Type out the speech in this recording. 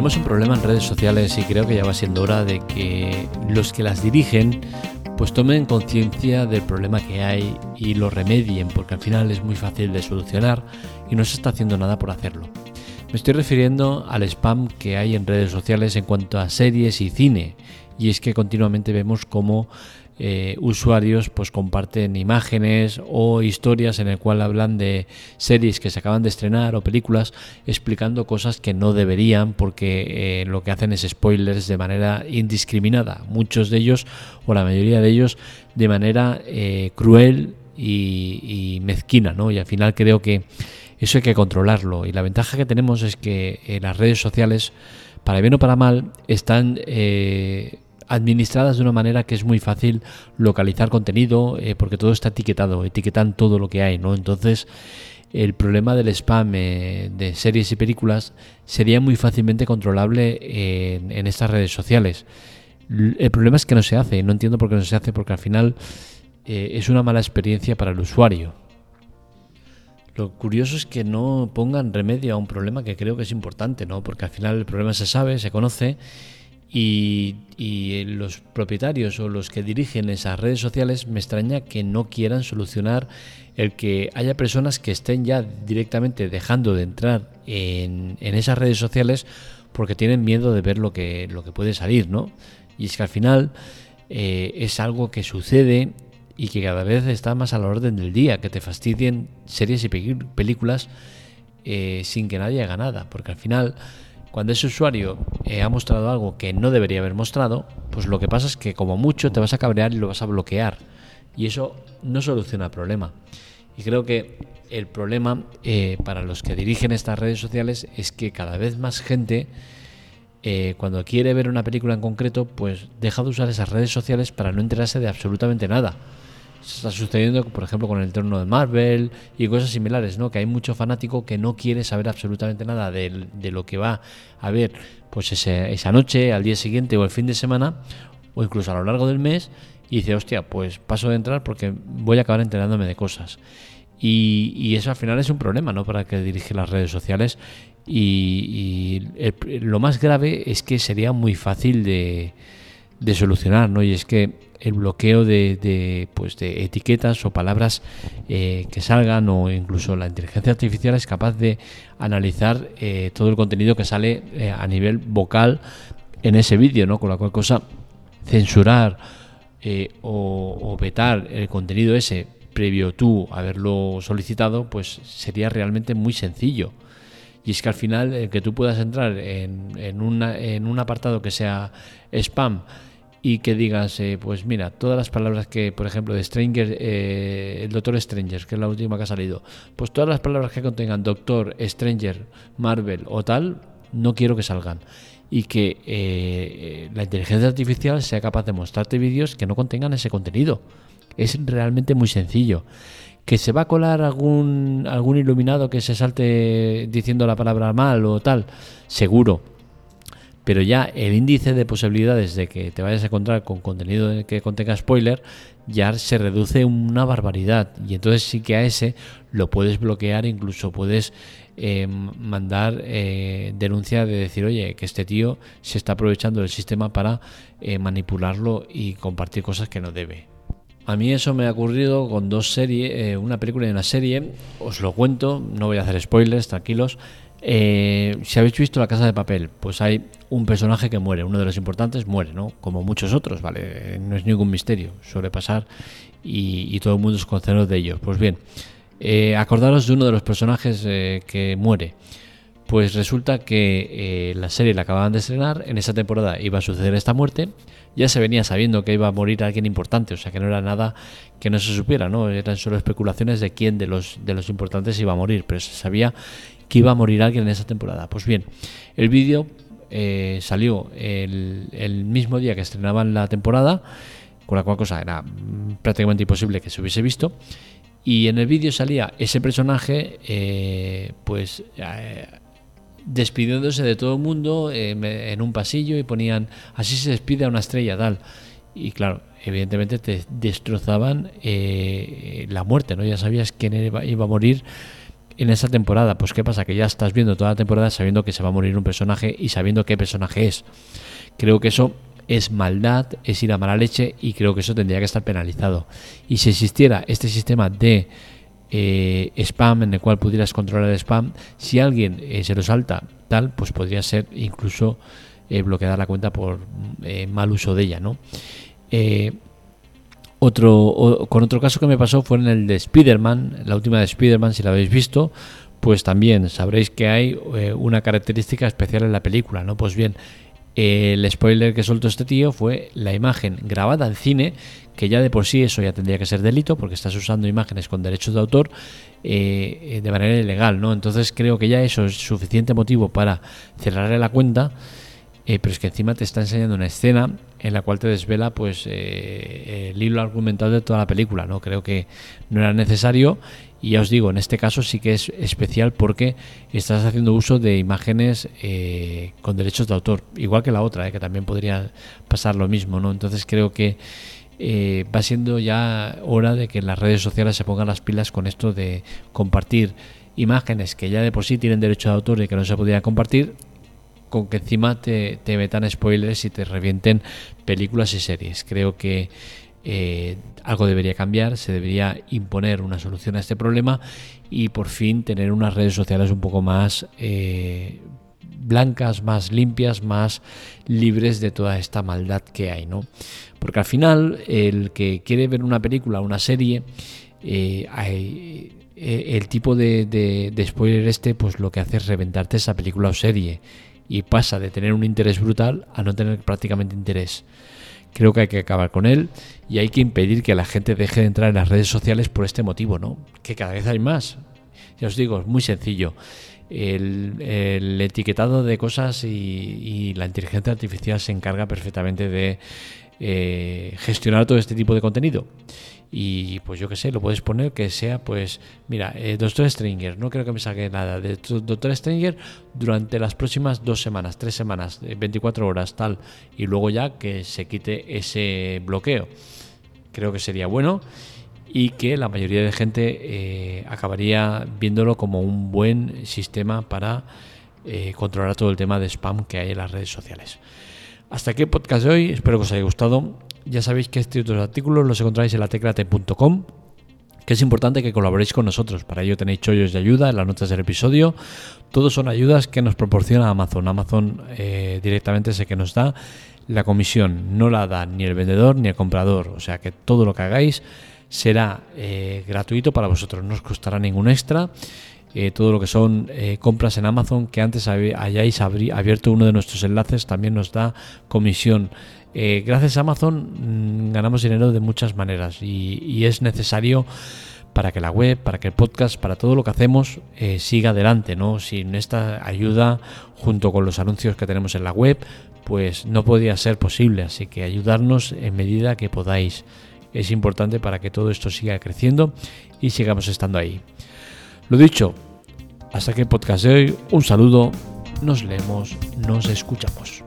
Tenemos un problema en redes sociales y creo que ya va siendo hora de que los que las dirigen pues tomen conciencia del problema que hay y lo remedien, porque al final es muy fácil de solucionar y no se está haciendo nada por hacerlo. Me estoy refiriendo al spam que hay en redes sociales en cuanto a series y cine, y es que continuamente vemos cómo eh, usuarios pues comparten imágenes o historias en el cual hablan de series que se acaban de estrenar o películas explicando cosas que no deberían porque eh, lo que hacen es spoilers de manera indiscriminada muchos de ellos o la mayoría de ellos de manera eh, cruel y, mezquina ¿no? y al final creo que eso hay que controlarlo y la ventaja que tenemos es que las redes sociales para bien o para mal están administradas de una manera que es muy fácil localizar contenido, eh, porque todo está etiquetado, etiquetan todo lo que hay, ¿no? Entonces, el problema del spam eh, de series y películas sería muy fácilmente controlable en, estas redes sociales. El problema es que no se hace, no entiendo por qué no se hace, porque al final eh, es una mala experiencia para el usuario. Lo curioso es que no pongan remedio a un problema que creo que es importante, ¿no? Porque al final el problema se sabe, se conoce y, los propietarios o los que dirigen esas redes sociales me extraña que no quieran solucionar el que haya personas que estén ya directamente dejando de entrar en, esas redes sociales porque tienen miedo de ver lo que, lo que puede salir, ¿no? Y es que al final eh, es algo que sucede y que cada vez está más a la orden del día, que te fastidien series y películas eh, sin que nadie haga nada, porque al final cuando ese usuario eh, ha mostrado algo que no debería haber mostrado, pues lo que pasa es que como mucho te vas a cabrear y lo vas a bloquear. Y eso no soluciona el problema. Y creo que el problema eh, para los que dirigen estas redes sociales es que cada vez más gente, eh, cuando quiere ver una película en concreto, pues deja de usar esas redes sociales para no enterarse de absolutamente nada está sucediendo, por ejemplo, con el torno de Marvel y cosas similares, ¿no? Que hay mucho fanático que no quiere saber absolutamente nada de, lo que va a ver, pues esa noche, al día siguiente o el fin de semana, o incluso a lo largo del mes, y dice, hostia, pues paso de entrar porque voy a acabar enterándome de cosas. Y, eso al final es un problema, ¿no? Para que dirige las redes sociales. Y, lo más grave es que sería muy fácil de, de solucionar, ¿no? Y es que el bloqueo de, pues de etiquetas o palabras eh, que salgan o incluso la inteligencia artificial es capaz de analizar eh, todo el contenido que sale eh, a nivel vocal en ese vídeo, ¿no? Con la cual cosa censurar o, o, vetar el contenido ese previo tú haberlo solicitado, pues sería realmente muy sencillo. Y es que al final que tú puedas entrar en, en, una, en un apartado que sea spam, y que digas, eh, pues mira, todas las palabras que, por ejemplo, de Stranger, eh, el Doctor Stranger, que es la última que ha salido, pues todas las palabras que contengan Doctor, Stranger, Marvel o tal, no quiero que salgan. Y que eh, la inteligencia artificial sea capaz de mostrarte vídeos que no contengan ese contenido. Es realmente muy sencillo. ¿Que se va a colar algún, algún iluminado que se salte diciendo la palabra mal o tal? Seguro pero ya el índice de posibilidades de que te vayas a encontrar con contenido que contenga spoiler ya se reduce una barbaridad. Y entonces sí que a ese lo puedes bloquear incluso puedes eh, mandar eh, denuncia de decir oye que este tío se está aprovechando del sistema para eh, manipularlo y compartir cosas que no debe a mí eso me ha ocurrido con dos series, una película y una serie. Os lo cuento, no voy a hacer spoilers, tranquilos. Eh, si habéis visto La Casa de Papel, pues hay un personaje que muere, uno de los importantes muere, ¿no? Como muchos otros, ¿vale? No es ningún misterio, suele pasar y, todo el mundo es conocedor de ellos. Pues bien, eh, acordaros de uno de los personajes eh, que muere. Pues resulta que la serie la acababan de estrenar, en esa temporada iba a suceder esta muerte, ya se venía sabiendo que iba a morir alguien importante, o sea que no era nada que no se supiera, ¿no? Eran solo especulaciones de quién de los, de los importantes iba a morir, pero se sabía que iba a morir alguien en esa temporada. Pues bien, el vídeo eh, salió el, mismo día que estrenaban la temporada, con la cual cosa era prácticamente imposible que se hubiese visto. Y en el vídeo salía ese personaje, eh, pues eh, despidiéndose de todo el mundo en un pasillo y ponían así se despide a una estrella tal. Y claro, evidentemente te destrozaban la muerte, ¿no? Ya sabías quién iba, iba a morir en esa temporada. Pues qué pasa, que ya estás viendo toda la temporada sabiendo que se va a morir un personaje y sabiendo qué personaje es. Creo que eso es maldad, es ir a mala leche y creo que eso tendría que estar penalizado. Y si existiera este sistema de eh, spam en el cual pudieras controlar el spam, si alguien eh, se lo salta tal, pues podría ser incluso eh, bloquear la cuenta por mal uso de ella, ¿no? otro, con otro caso que me pasó fue en el de Spider-Man, la última de Spider-Man, si la habéis visto, pues también sabréis que hay una característica especial en la película, ¿no? Pues bien, el spoiler que soltó este tío fue la imagen grabada en cine, que ya de por sí eso ya tendría que ser delito, porque estás usando imágenes con derechos de autor eh, de manera ilegal, ¿no? Entonces creo que ya eso es suficiente motivo para cerrarle la cuenta, eh, pero es que encima te está enseñando una escena en la cual te desvela pues eh, el hilo argumental de toda la película, ¿no? Creo que no era necesario y ya os digo, en este caso sí que es especial porque estás haciendo uso de imágenes eh, con derechos de autor, igual que la otra, eh, que también podría pasar lo mismo, ¿no? Entonces creo que eh, va siendo ya hora de que las redes sociales se pongan las pilas con esto de compartir imágenes que ya de por sí tienen derecho de autor y que no se podría compartir, con que encima te, metan spoilers y te revienten películas y series. Creo que eh, algo debería cambiar, se debería imponer una solución a este problema y por fin tener unas redes sociales un poco más eh, blancas, más limpias, más libres de toda esta maldad que hay, ¿no? Porque al final el que quiere ver una película, una serie, eh, el tipo de, de, spoiler este, pues lo que hace es reventarte esa película o serie y pasa de tener un interés brutal a no tener prácticamente interés. Creo que hay que acabar con él y hay que impedir que la gente deje de entrar en las redes sociales por este motivo, ¿no? Que cada vez hay más. Ya os digo, es muy sencillo. El, etiquetado de cosas y, la inteligencia artificial se encarga perfectamente de eh, gestionar todo este tipo de contenido y pues yo que sé, lo puedes poner que sea pues, mira, eh, Doctor Stranger, no creo que me saque nada de Doctor Stranger durante las próximas dos semanas, tres semanas, 24 eh, horas, tal, y luego ya que se quite ese bloqueo. Creo que sería bueno y que la mayoría de gente acabaría viéndolo como un buen sistema para controlar todo el tema de spam que hay en las redes sociales. Hasta aquí el podcast de hoy, espero que os haya gustado. Ya sabéis que este y otros artículos los encontráis en la teclate.com que es importante que colaboréis con nosotros. Para ello tenéis chollos de ayuda en las notas del episodio. Todos son ayudas que nos proporciona Amazon. Amazon eh, directamente es el que nos da la comisión. No la da ni el vendedor ni el comprador. O sea que todo lo que hagáis será eh, gratuito para vosotros. No os costará ningún extra. Eh, todo lo que son compras en Amazon que antes hayáis abierto uno de nuestros enlaces también nos da comisión eh, gracias a Amazon mm, ganamos dinero de muchas maneras y, es necesario para que la web, para que el podcast, para todo lo que hacemos eh, siga adelante. Sin esta ayuda, junto con los anuncios que tenemos en la web, pues no podría ser posible. Así que ayudarnos en medida que podáis. Es importante para que todo esto siga creciendo y sigamos estando ahí. Lo dicho, hasta que el podcast de hoy, un saludo, nos leemos, nos escuchamos.